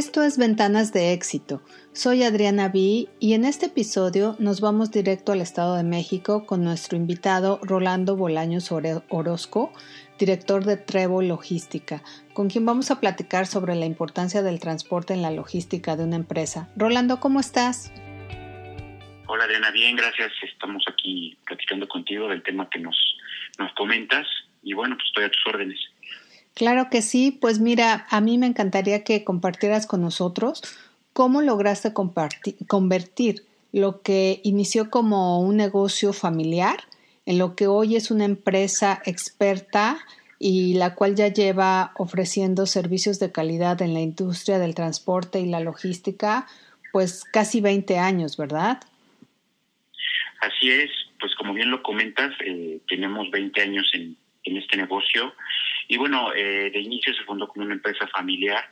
Esto es Ventanas de Éxito. Soy Adriana B y en este episodio nos vamos directo al Estado de México con nuestro invitado Rolando Bolaños Orozco, director de Trevo Logística, con quien vamos a platicar sobre la importancia del transporte en la logística de una empresa. Rolando, ¿cómo estás? Hola Adriana, bien, gracias. Estamos aquí platicando contigo del tema que nos, nos comentas y bueno, pues estoy a tus órdenes. Claro que sí, pues mira, a mí me encantaría que compartieras con nosotros cómo lograste convertir lo que inició como un negocio familiar en lo que hoy es una empresa experta y la cual ya lleva ofreciendo servicios de calidad en la industria del transporte y la logística, pues casi 20 años, ¿verdad? Así es, pues como bien lo comentas, eh, tenemos 20 años en, en este negocio y bueno, eh, de inicio se fundó como una empresa familiar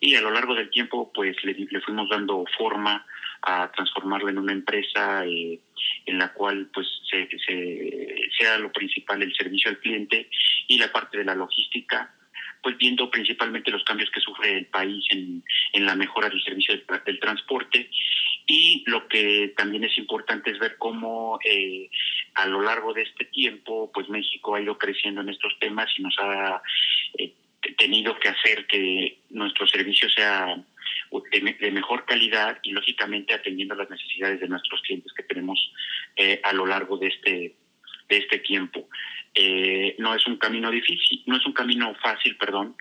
y a lo largo del tiempo pues le, fuimos dando forma a transformarla en una empresa eh, en la cual pues se, sea lo principal el servicio al cliente y la parte de la logística pues viendo principalmente los cambios que sufre el país en, en la mejora del servicio del, transporte y lo que también es importante es ver cómo eh, a lo largo de este tiempo, pues México ha ido creciendo en estos temas y nos ha eh, tenido que hacer que nuestro servicio sea de, mejor calidad y lógicamente atendiendo las necesidades de nuestros clientes que tenemos eh, a lo largo de este de este tiempo. Eh, no es un camino difícil, no es un camino fácil, perdón,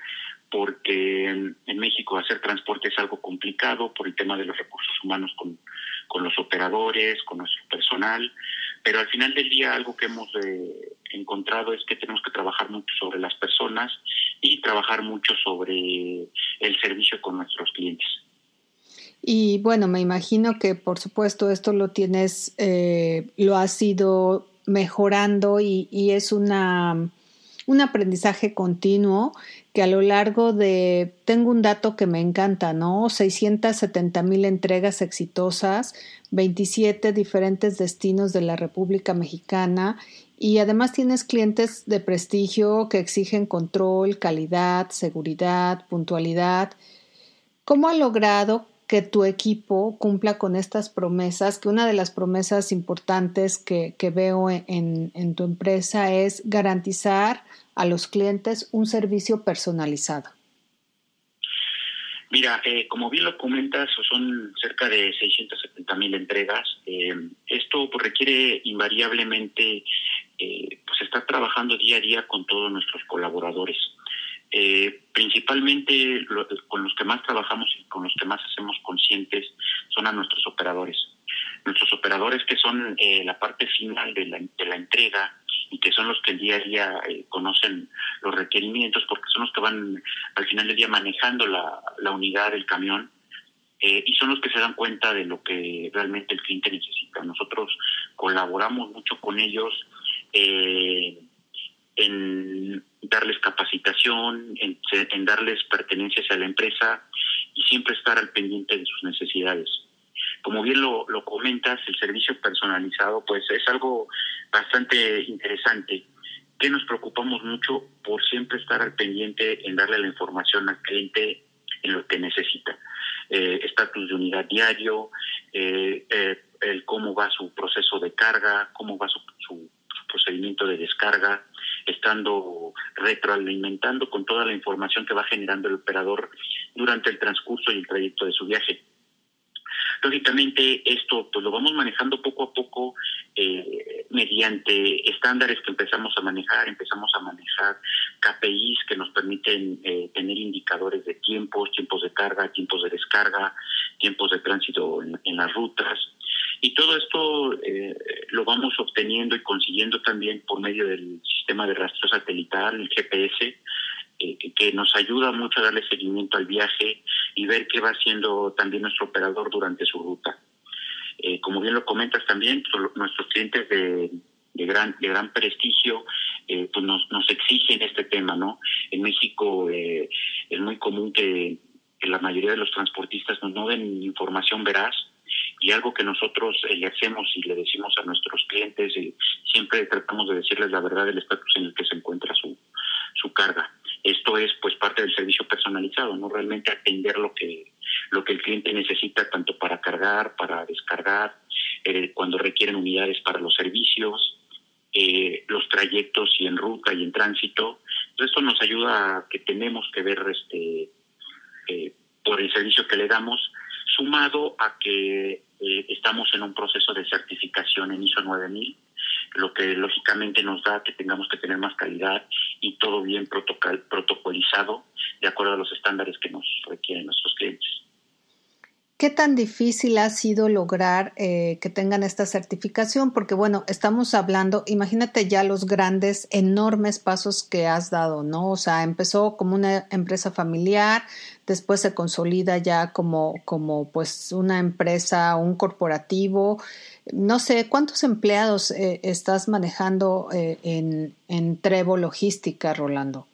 porque en México hacer transporte es algo complicado por el tema de los recursos humanos con, con los operadores, con nuestro personal, pero al final del día algo que hemos eh, encontrado es que tenemos que trabajar mucho sobre las personas y trabajar mucho sobre el servicio con nuestros clientes. Y bueno, me imagino que por supuesto esto lo tienes, eh, lo has ido mejorando y, y es una, un aprendizaje continuo que a lo largo de, tengo un dato que me encanta, ¿no? 670 mil entregas exitosas, 27 diferentes destinos de la República Mexicana y además tienes clientes de prestigio que exigen control, calidad, seguridad, puntualidad. ¿Cómo ha logrado que tu equipo cumpla con estas promesas? Que una de las promesas importantes que, veo en, en tu empresa es garantizar a los clientes un servicio personalizado. Mira, eh, como bien lo comentas, son cerca de 670 mil entregas. Eh, esto pues, requiere invariablemente eh, pues estar trabajando día a día con todos nuestros colaboradores. Principalmente con los que más trabajamos y con los que más hacemos conscientes son a nuestros operadores. Nuestros operadores que son la parte final de la, de la entrega, y que son los que el día a día eh, conocen los requerimientos porque son los que van al final del día manejando la, la unidad del camión eh, y son los que se dan cuenta de lo que realmente el cliente necesita. Nosotros colaboramos mucho con ellos eh, en darles capacitación, en, darles pertenencias a la empresa y siempre estar al pendiente de sus necesidades. Como bien lo, lo comentas, el servicio personalizado pues es algo bastante interesante. Que nos preocupamos mucho por siempre estar al pendiente en darle la información al cliente en lo que necesita. Eh, estatus de unidad diario, eh, eh, el cómo va su proceso de carga, cómo va su, procedimiento de descarga, estando retroalimentando con toda la información que va generando el operador durante el transcurso y el trayecto de su viaje. Lógicamente esto pues lo vamos manejando poco a poco eh, mediante estándares que empezamos a manejar, empezamos a manejar KPIs que nos permiten eh, tener indicadores de tiempos, tiempos de carga, tiempos de descarga, tiempos de tránsito en, las rutas. Y todo esto eh, lo vamos obteniendo y consiguiendo también por medio del sistema de rastreo satelital, el GPS, eh, que nos ayuda mucho a darle seguimiento al viaje y ver qué va haciendo también nuestro operador durante su ruta. Eh, como bien lo comentas también, pues, nuestros clientes de, gran de gran prestigio eh, pues nos, nos exigen este tema, ¿no? En México es muy común que, la mayoría de los transportistas nos no den información veraz y algo que nosotros le hacemos y le decimos a nuestros clientes, siempre tratamos de decirles la verdad del estatus en el que se encuentra su, su carga. Esto es pues parte del servicio personalizado, no realmente atender lo que lo que el cliente necesita tanto para cargar, para descargar, eh, cuando requieren unidades para los servicios, eh, los trayectos y en ruta y en tránsito. Entonces, esto nos ayuda a que tenemos que ver este eh, por el servicio que le damos, sumado a que estamos en un proceso de certificación en ISO 9000 lo que lógicamente nos da que tengamos que tener más calidad y todo bien protocolizado de acuerdo a los estándares que nos requieren nuestros clientes. ¿Qué tan difícil ha sido lograr eh, que tengan esta certificación? Porque bueno, estamos hablando, imagínate ya los grandes, enormes pasos que has dado, ¿no? O sea, empezó como una empresa familiar, después se consolida ya como, como pues una empresa, un corporativo. No sé, ¿cuántos empleados eh, estás manejando eh, en, en Trevo Logística, Rolando?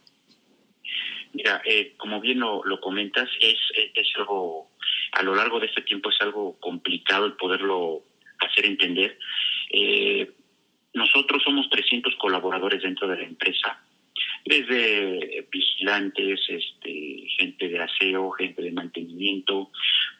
Mira, como bien lo, lo comentas, es, es algo a lo largo de este tiempo es algo complicado el poderlo hacer entender. Eh, nosotros somos 300 colaboradores dentro de la empresa, desde vigilantes, este, gente de aseo, gente de mantenimiento,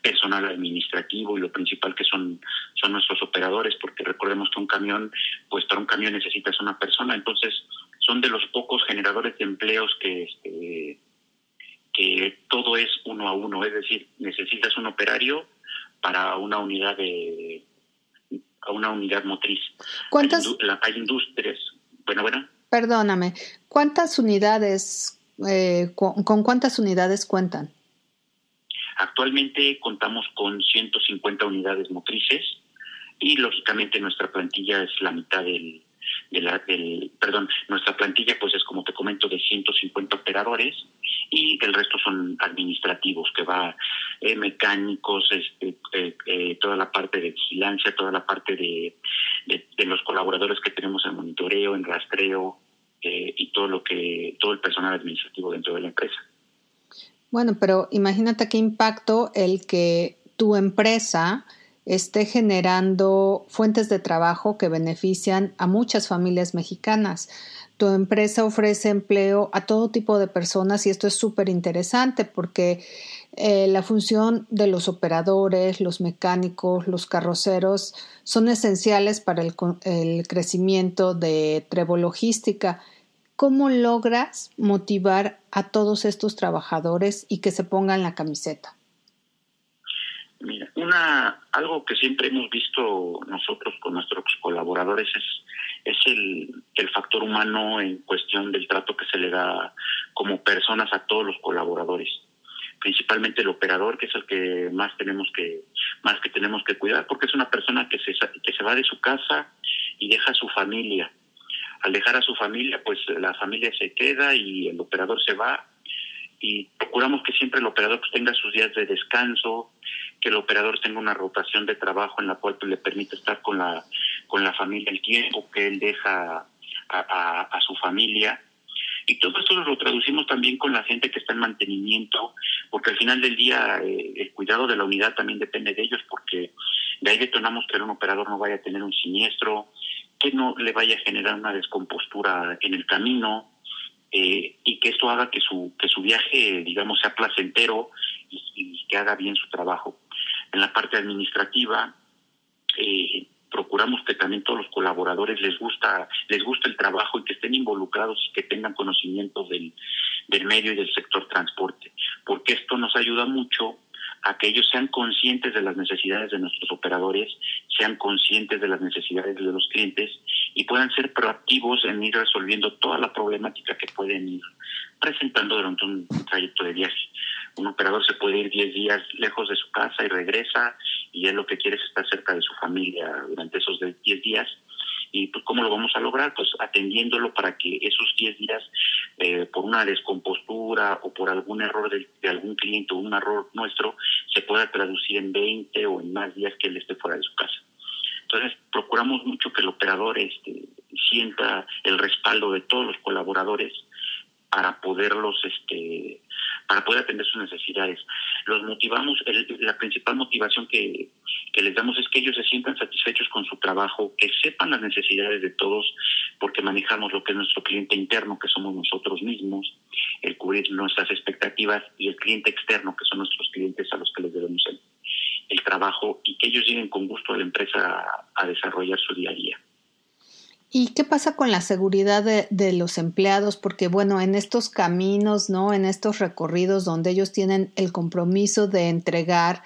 personal administrativo y lo principal que son, son nuestros operadores, porque recordemos que un camión, pues para un camión necesitas una persona, entonces son de los pocos generadores de empleos que este, que todo es uno a uno, es decir, necesitas un operario para una unidad de una unidad motriz. ¿Cuántas? Hay, industrias. Bueno, bueno. Perdóname. ¿Cuántas unidades? Eh, con, con, cuántas unidades cuentan? Actualmente contamos con 150 unidades motrices y lógicamente nuestra plantilla es la mitad del, de la, del, perdón, nuestra plantilla pues es como te comento de 150 operadores y el resto son administrativos que va eh, mecánicos, este, eh, eh, toda la parte de vigilancia, toda la parte de, de, los colaboradores que tenemos en monitoreo, en rastreo y todo lo que todo el personal administrativo dentro de la empresa. Bueno, pero imagínate qué impacto el que tu empresa esté generando fuentes de trabajo que benefician a muchas familias mexicanas. Tu empresa ofrece empleo a todo tipo de personas y esto es súper interesante porque eh, la función de los operadores, los mecánicos, los carroceros son esenciales para el, el crecimiento de Trevo Logística. ¿Cómo logras motivar a todos estos trabajadores y que se pongan la camiseta? Mira, una, algo que siempre hemos visto nosotros con nuestros colaboradores es, es el, el factor humano en cuestión del trato que se le da como personas a todos los colaboradores. Principalmente el operador que es el que más tenemos que más que tenemos que cuidar porque es una persona que se que se va de su casa y deja a su familia. Al dejar a su familia pues la familia se queda y el operador se va y procuramos que siempre el operador pues, tenga sus días de descanso, que el operador tenga una rotación de trabajo en la cual pues, le permite estar con la, con la familia el tiempo que él deja a, su familia. Y todo esto lo traducimos también con la gente que está en mantenimiento, porque al final del día eh, el cuidado de la unidad también depende de ellos, porque de ahí detonamos que un operador no vaya a tener un siniestro, que no le vaya a generar una descompostura en el camino, eh, y que esto haga que su, que su viaje, digamos, sea placentero y, que haga bien su trabajo. En la parte administrativa, eh, procuramos que también todos los colaboradores les gusta les gusta el trabajo y que estén involucrados y que tengan conocimiento del, del medio y del sector transporte, porque esto nos ayuda mucho a que ellos sean conscientes de las necesidades de nuestros operadores, sean conscientes de las necesidades de los clientes y puedan ser proactivos en ir resolviendo toda la problemática que pueden ir presentando durante un trayecto de viaje. Un operador se puede ir 10 días lejos de su casa y regresa y él lo que quiere es estar cerca de su familia durante esos 10 días ¿Y pues, cómo lo vamos a lograr? Pues atendiéndolo para que esos 10 días, eh, por una descompostura o por algún error de, algún cliente o un error nuestro, se pueda traducir en 20 o en más días que él esté fuera de su casa. Entonces, procuramos mucho que el operador este, sienta el respaldo de todos los colaboradores para poderlos este para poder atender sus necesidades. Los motivamos, la principal motivación que, que les damos es que ellos se sientan satisfechos con su trabajo, que sepan las necesidades de todos, porque manejamos lo que es nuestro cliente interno, que somos nosotros mismos, el cubrir nuestras expectativas, y el cliente externo, que son nuestros clientes a los que les debemos el, el trabajo, y que ellos lleguen con gusto a la empresa a desarrollar su día a día. ¿Y qué pasa con la seguridad de, los empleados? Porque bueno, en estos caminos, ¿no? En estos recorridos donde ellos tienen el compromiso de entregar,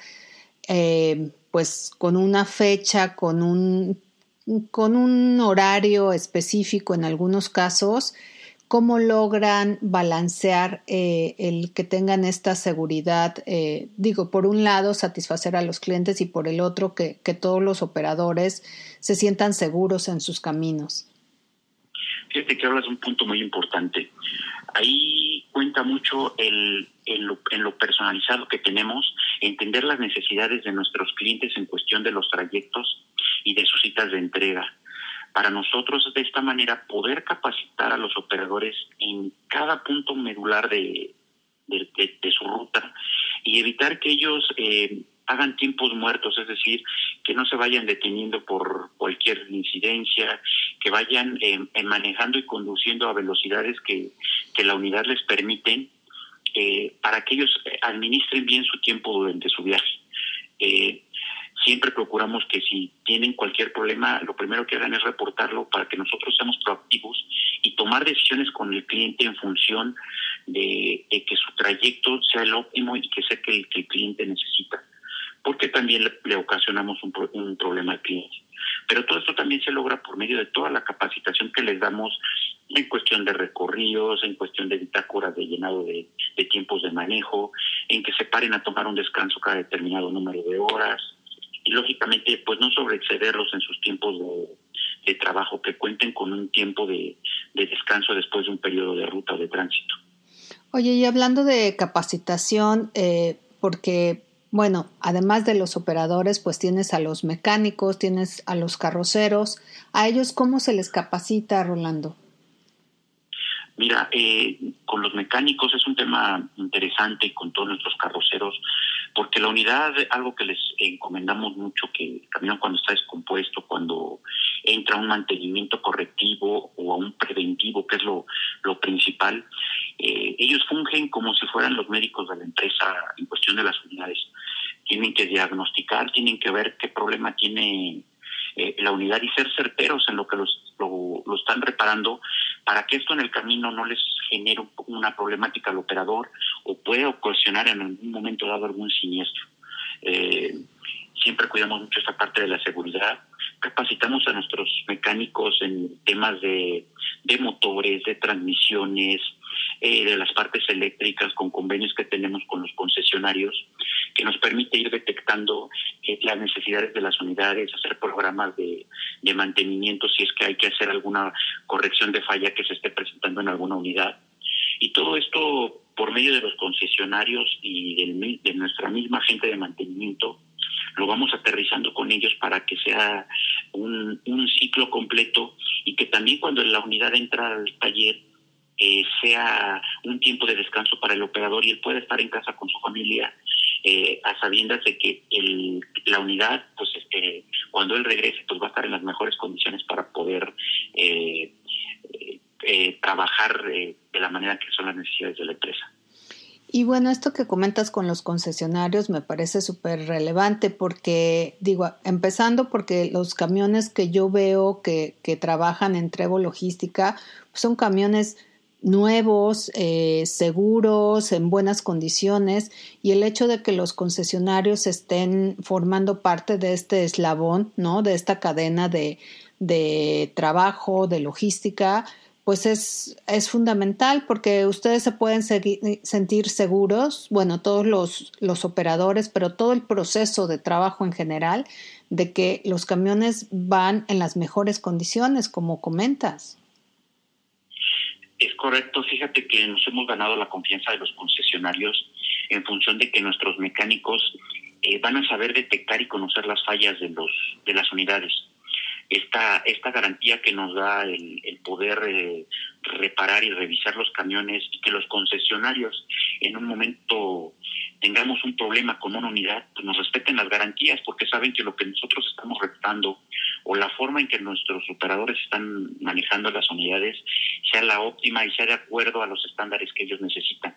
eh, pues con una fecha, con un, con un horario específico en algunos casos, ¿Cómo logran balancear eh, el que tengan esta seguridad? Eh, digo, por un lado, satisfacer a los clientes y por el otro, que, todos los operadores se sientan seguros en sus caminos. Fíjate que hablas de un punto muy importante. Ahí cuenta mucho el, en, lo, en lo personalizado que tenemos, entender las necesidades de nuestros clientes en cuestión de los trayectos y de sus citas de entrega para nosotros de esta manera poder capacitar a los operadores en cada punto medular de, de, su ruta y evitar que ellos eh, hagan tiempos muertos, es decir, que no se vayan deteniendo por cualquier incidencia, que vayan eh, manejando y conduciendo a velocidades que, que la unidad les permiten eh, para que ellos administren bien su tiempo durante su viaje. Eh, siempre procuramos que si tienen cualquier problema, lo primero que hagan es reportarlo para que nosotros seamos proactivos y tomar decisiones con el cliente en función de, que su trayecto sea el óptimo y que sea que el, que el cliente necesita, porque también le, ocasionamos un, un problema al cliente. Pero todo esto también se logra por medio de toda la capacitación que les damos en cuestión de recorridos, en cuestión de bitácoras de llenado de tiempos de manejo, en que se paren a tomar un descanso cada determinado número de horas, y lógicamente pues no sobreexcederlos en sus tiempos de, trabajo, que cuenten con un tiempo de, descanso después de un periodo de ruta o de tránsito. Oye, y hablando de capacitación, eh, porque bueno, además de los operadores, pues tienes a los mecánicos, tienes a los carroceros. ¿A ellos cómo se les capacita, Rolando? Mira, eh, con los mecánicos es un tema interesante con todos nuestros carroceros, porque la unidad, algo que les encomendamos mucho, que el camión cuando está descompuesto, cuando entra un mantenimiento correctivo o a un preventivo, que es lo, lo principal, eh, ellos fungen como si fueran los médicos de la empresa en cuestión de las unidades. Tienen que diagnosticar, tienen que ver qué problema tiene eh, la unidad y ser certeros en lo que los, lo, están reparando para que esto en el camino no les genere una problemática al operador o pueda ocasionar en algún momento dado algún siniestro. Eh, siempre cuidamos mucho esta parte de la seguridad. Capacitamos a nuestros mecánicos en temas de, de motores, de transmisiones, eh, de las partes eléctricas con convenios que tenemos con los concesionarios, que nos permite ir detectando eh, las necesidades de las unidades, hacer programas de, de mantenimiento si es que hay que hacer alguna corrección de falla que se esté presentando en alguna unidad. Y todo esto por medio de los concesionarios y de nuestra misma gente de mantenimiento, lo vamos aterrizando con ellos para que sea un, un ciclo completo y que también cuando la unidad entra al taller eh, sea un tiempo de descanso para el operador y él pueda estar en casa con su familia eh, sabiendas de que el, la unidad, pues este, cuando él regrese, pues va a estar en las mejores condiciones para poder eh, trabajar de la manera que son las necesidades de la empresa. Y bueno, esto que comentas con los concesionarios me parece súper relevante porque, digo, empezando porque los camiones que yo veo que, que trabajan en Trevo Logística pues son camiones nuevos, eh, seguros, en buenas condiciones y el hecho de que los concesionarios estén formando parte de este eslabón, ¿no? De esta cadena de, de trabajo, de logística, pues es, es fundamental porque ustedes se pueden sentir seguros, bueno, todos los, los operadores, pero todo el proceso de trabajo en general, de que los camiones van en las mejores condiciones, como comentas. Es correcto, fíjate que nos hemos ganado la confianza de los concesionarios en función de que nuestros mecánicos eh, van a saber detectar y conocer las fallas de los de las unidades. Esta, esta garantía que nos da el, poder eh, reparar y revisar los camiones y que los concesionarios en un momento tengamos un problema con una unidad, pues nos respeten las garantías porque saben que lo que nosotros estamos respetando o la forma en que nuestros operadores están manejando las unidades sea la óptima y sea de acuerdo a los estándares que ellos necesitan.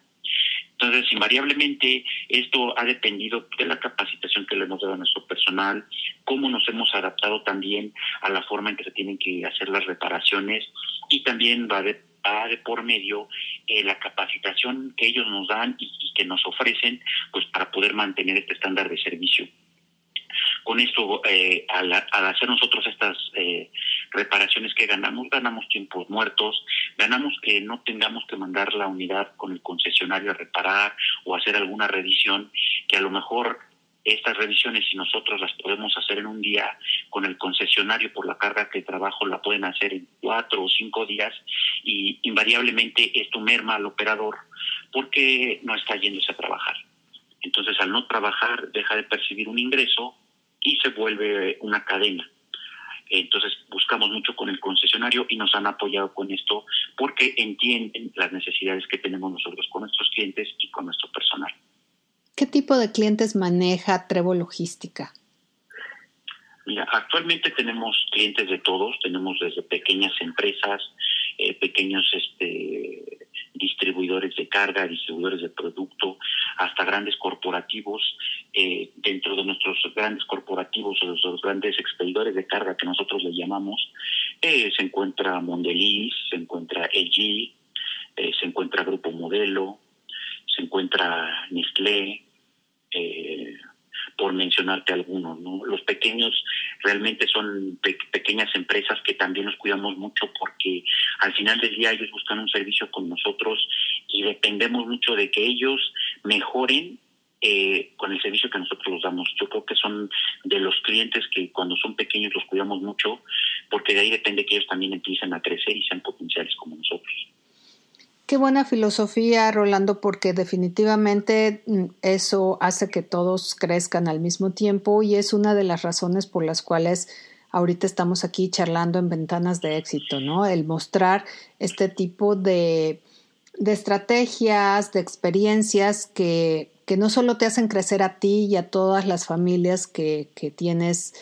Entonces, invariablemente, esto ha dependido de la capacitación que le hemos dado a nuestro personal, cómo nos hemos adaptado también a la forma en que se tienen que hacer las reparaciones y también va de, de por medio eh, la capacitación que ellos nos dan y, que nos ofrecen pues para poder mantener este estándar de servicio. Con esto, eh, al, hacer nosotros estas eh, reparaciones que ganamos, ganamos tiempos muertos, ganamos que no tengamos que mandar la unidad con el concesionario a reparar o hacer alguna revisión, que a lo mejor estas revisiones, si nosotros las podemos hacer en un día con el concesionario por la carga que trabajo, la pueden hacer en cuatro o cinco días y invariablemente esto merma al operador porque no está yéndose a trabajar. Entonces, al no trabajar, deja de percibir un ingreso y se vuelve una cadena. Entonces buscamos mucho con el concesionario y nos han apoyado con esto porque entienden las necesidades que tenemos nosotros con nuestros clientes y con nuestro personal. ¿Qué tipo de clientes maneja Trevo Logística? Mira, actualmente tenemos clientes de todos, tenemos desde pequeñas empresas, eh, pequeños este, distribuidores de carga, distribuidores de producto, hasta grandes corporativos. Eh, de nuestros grandes corporativos o los grandes expedidores de carga que nosotros le llamamos, eh, se encuentra Mondelez, se encuentra LG, se encuentra Grupo Modelo, se encuentra Nestlé, eh, por mencionarte algunos. ¿no? Los pequeños realmente son pequeñas empresas que también nos cuidamos mucho porque al final del día ellos buscan un servicio con nosotros y dependemos mucho de que ellos mejoren eh, con el servicio que nosotros los damos. Yo creo que son de los clientes que cuando son pequeños los cuidamos mucho porque de ahí depende que ellos también empiecen a crecer y sean potenciales como nosotros. Qué buena filosofía, Rolando, porque definitivamente mm, eso hace que todos crezcan al mismo tiempo y es una de las razones por las cuales ahorita estamos aquí charlando en ventanas de éxito, ¿no? El mostrar este tipo de, estrategias, de experiencias que, no solo te hacen crecer a ti y a todas las familias que, tienes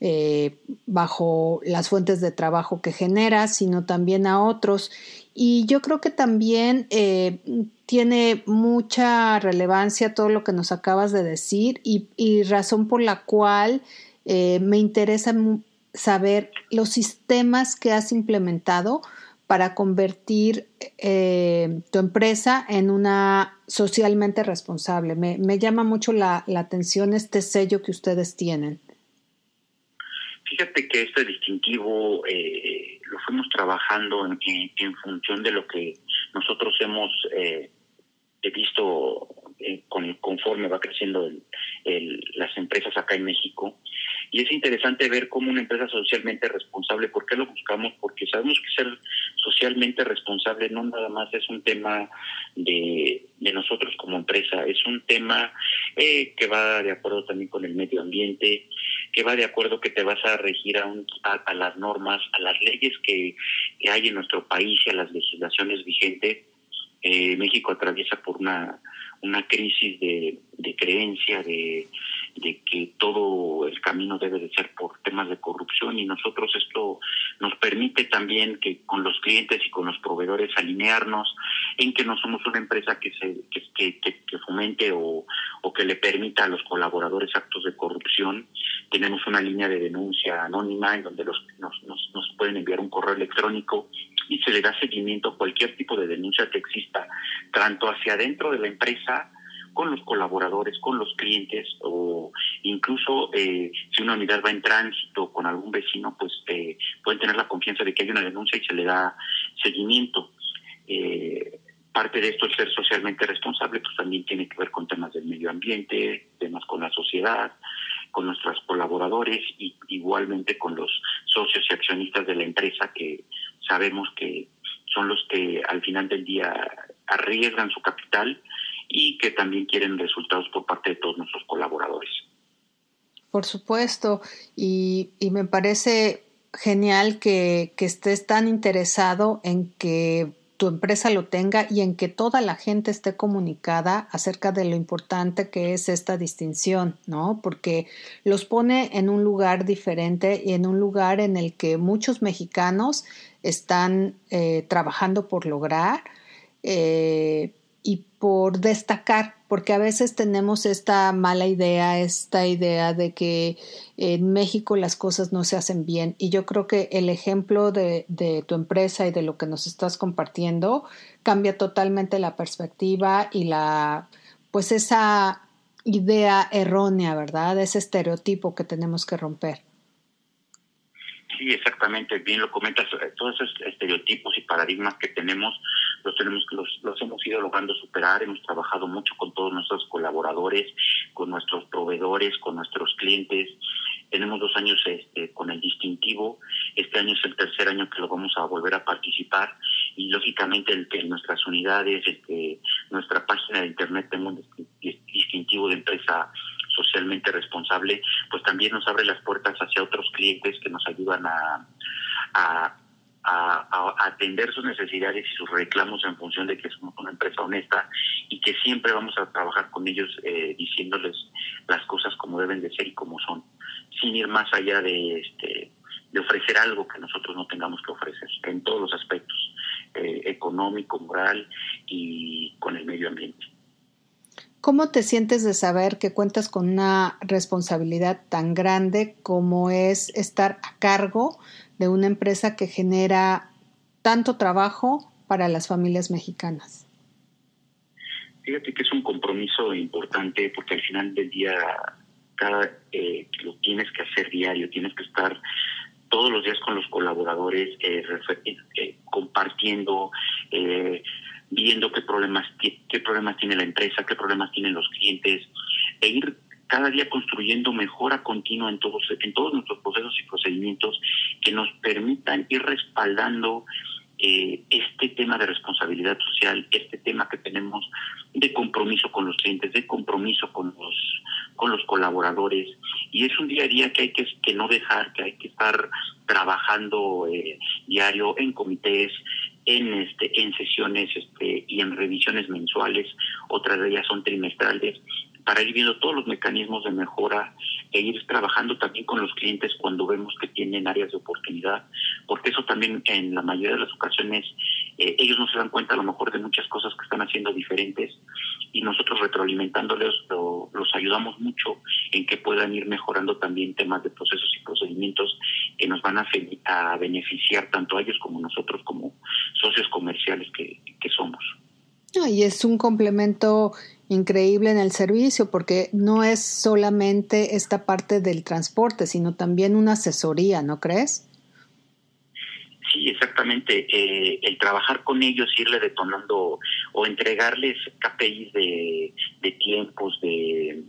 eh, bajo las fuentes de trabajo que generas, sino también a otros. Y yo creo que también eh, tiene mucha relevancia todo lo que nos acabas de decir y, razón por la cual eh, me interesa saber los sistemas que has implementado para convertir eh, tu empresa en una socialmente responsable. Me, llama mucho la, atención este sello que ustedes tienen. Fíjate que este distintivo lo fuimos trabajando en, en, función de lo que nosotros hemos eh, visto eh, con, conforme va creciendo el, las empresas acá en México. Y es interesante ver cómo una empresa socialmente responsable, ¿por qué lo buscamos? Porque sabemos que ser socialmente responsable no nada más es un tema de, de nosotros como empresa, es un tema eh, que va de acuerdo también con el medio ambiente, que va de acuerdo que te vas a regir a, a, las normas, a las leyes que, que, hay en nuestro país y a las legislaciones vigentes. Eh, México atraviesa por una, una crisis de, de creencia, de, de que todo el camino debe de ser por temas de corrupción y nosotros esto nos permite también que con los clientes y con los proveedores alinearnos en que no somos una empresa que se que, que, que fomente o, o que le permita a los colaboradores actos de corrupción. Tenemos una línea de denuncia anónima en donde los, nos, nos, nos pueden enviar un correo electrónico y se le da seguimiento a cualquier tipo de denuncia que exista, tanto hacia adentro de la empresa con los colaboradores, con los clientes o incluso eh, si una unidad va en tránsito con algún vecino, pues eh, pueden tener la confianza de que hay una denuncia y se le da seguimiento. Eh, parte de esto, el ser socialmente responsable, pues también tiene que ver con temas del medio ambiente, temas con la sociedad, con nuestros colaboradores y igualmente con los socios y accionistas de la empresa que sabemos que son los que al final del día arriesgan su capital y que también quieren resultados por parte de todos nuestros colaboradores. Por supuesto, y, me parece genial que, que, estés tan interesado en que tu empresa lo tenga y en que toda la gente esté comunicada acerca de lo importante que es esta distinción, ¿no? Porque los pone en un lugar diferente y en un lugar en el que muchos mexicanos están eh, trabajando por lograr eh, y por destacar, porque a veces tenemos esta mala idea, esta idea de que en México las cosas no se hacen bien. Y yo creo que el ejemplo de, tu empresa y de lo que nos estás compartiendo cambia totalmente la perspectiva y la, pues esa idea errónea, ¿verdad? Ese estereotipo que tenemos que romper. Sí, exactamente, bien lo comentas, todos esos estereotipos y paradigmas que tenemos, los tenemos los, los hemos ido logrando superar, hemos trabajado mucho con todos nuestros colaboradores, con nuestros proveedores, con nuestros clientes. Tenemos dos años este, con el distintivo, este año es el tercer año que lo vamos a volver a participar y lógicamente el nuestras unidades, que nuestra página de internet tenga un distintivo de empresa socialmente responsable, pues también nos abre las puertas hacia otros clientes que nos ayudan a, atender sus necesidades y sus reclamos en función de que somos una empresa honesta y que siempre vamos a trabajar con ellos eh, diciéndoles las cosas como deben de ser y como son, sin ir más allá de este de ofrecer algo que nosotros no tengamos que ofrecer en todos los aspectos, eh, económico, moral y con el medio ambiente. ¿Cómo te sientes de saber que cuentas con una responsabilidad tan grande como es estar a cargo de una empresa que genera tanto trabajo para las familias mexicanas? Fíjate que es un compromiso importante porque al final del día cada eh, lo tienes que hacer diario, tienes que estar todos los días con los colaboradores eh, eh, compartiendo viendo qué problemas, qué, problemas tiene la empresa, qué problemas tienen los clientes, e ir cada día construyendo mejora continua en todos, en todos nuestros procesos y procedimientos que nos permitan ir respaldando eh, este tema de responsabilidad social, este tema que tenemos de compromiso con los clientes, de compromiso con los con los colaboradores. Y es un día a día que hay que, que no dejar, que hay que estar trabajando eh, diario en comités, en este en sesiones este y en revisiones mensuales, otras de ellas son trimestrales para ir viendo todos los mecanismos de mejora e ir trabajando también con los clientes cuando vemos que tienen áreas de oportunidad, porque eso también en la mayoría de las ocasiones eh, ellos no se dan cuenta a lo mejor de muchas cosas que están haciendo diferentes y nosotros retroalimentándoles los ayudamos mucho en que puedan ir mejorando también temas de procesos y procedimientos que nos van a, a beneficiar tanto a ellos como nosotros como socios comerciales que, que somos. Y es un complemento increíble en el servicio porque no es solamente esta parte del transporte, sino también una asesoría, ¿no crees? Sí, exactamente. Eh, el trabajar con ellos, irle detonando o entregarles KPIs de, de tiempos, de,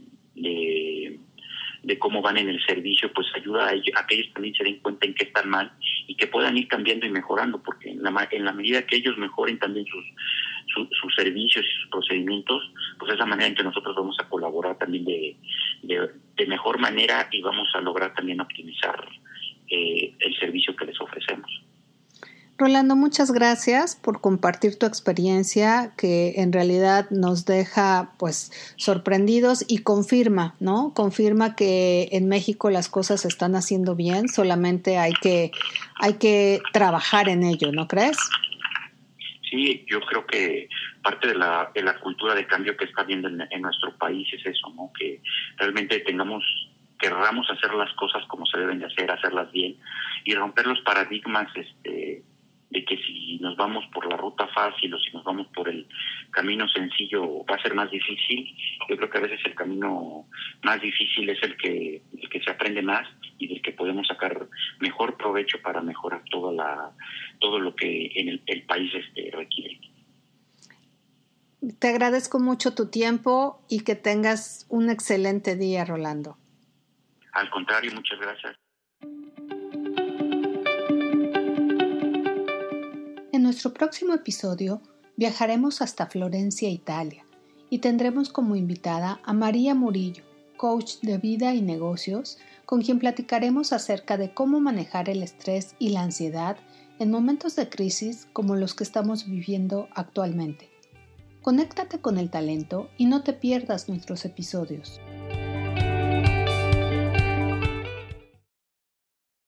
de, cómo van en el servicio, pues ayuda a, ellos, a, que ellos también se den cuenta en qué están mal y que puedan ir cambiando y mejorando, porque en la, en la medida que ellos mejoren también sus, sus servicios y sus procedimientos, pues es la manera en que nosotros vamos a colaborar también de, de, mejor manera y vamos a lograr también optimizar eh, el servicio que les ofrecemos. Rolando, muchas gracias por compartir tu experiencia que en realidad nos deja pues sorprendidos y confirma, ¿no? Confirma que en México las cosas se están haciendo bien, solamente hay que hay que trabajar en ello, ¿no crees? sí, yo creo que parte de la, de la cultura de cambio que está habiendo en, nuestro país es eso, ¿no? Que realmente tengamos, querramos hacer las cosas como se deben de hacer, hacerlas bien y romper los paradigmas este, de que si nos vamos por la ruta fácil o si nos vamos por el camino sencillo va a ser más difícil. Yo creo que a veces el camino más difícil es el que, el que se aprende más y del que podemos sacar mejor provecho para mejorar toda la, todo lo que en el, el país este, requiere. Te agradezco mucho tu tiempo y que tengas un excelente día, Rolando. Al contrario, muchas gracias. En nuestro próximo episodio viajaremos hasta Florencia, Italia, y tendremos como invitada a María Murillo, coach de vida y negocios, con quien platicaremos acerca de cómo manejar el estrés y la ansiedad en momentos de crisis como los que estamos viviendo actualmente. Conéctate con el talento y no te pierdas nuestros episodios.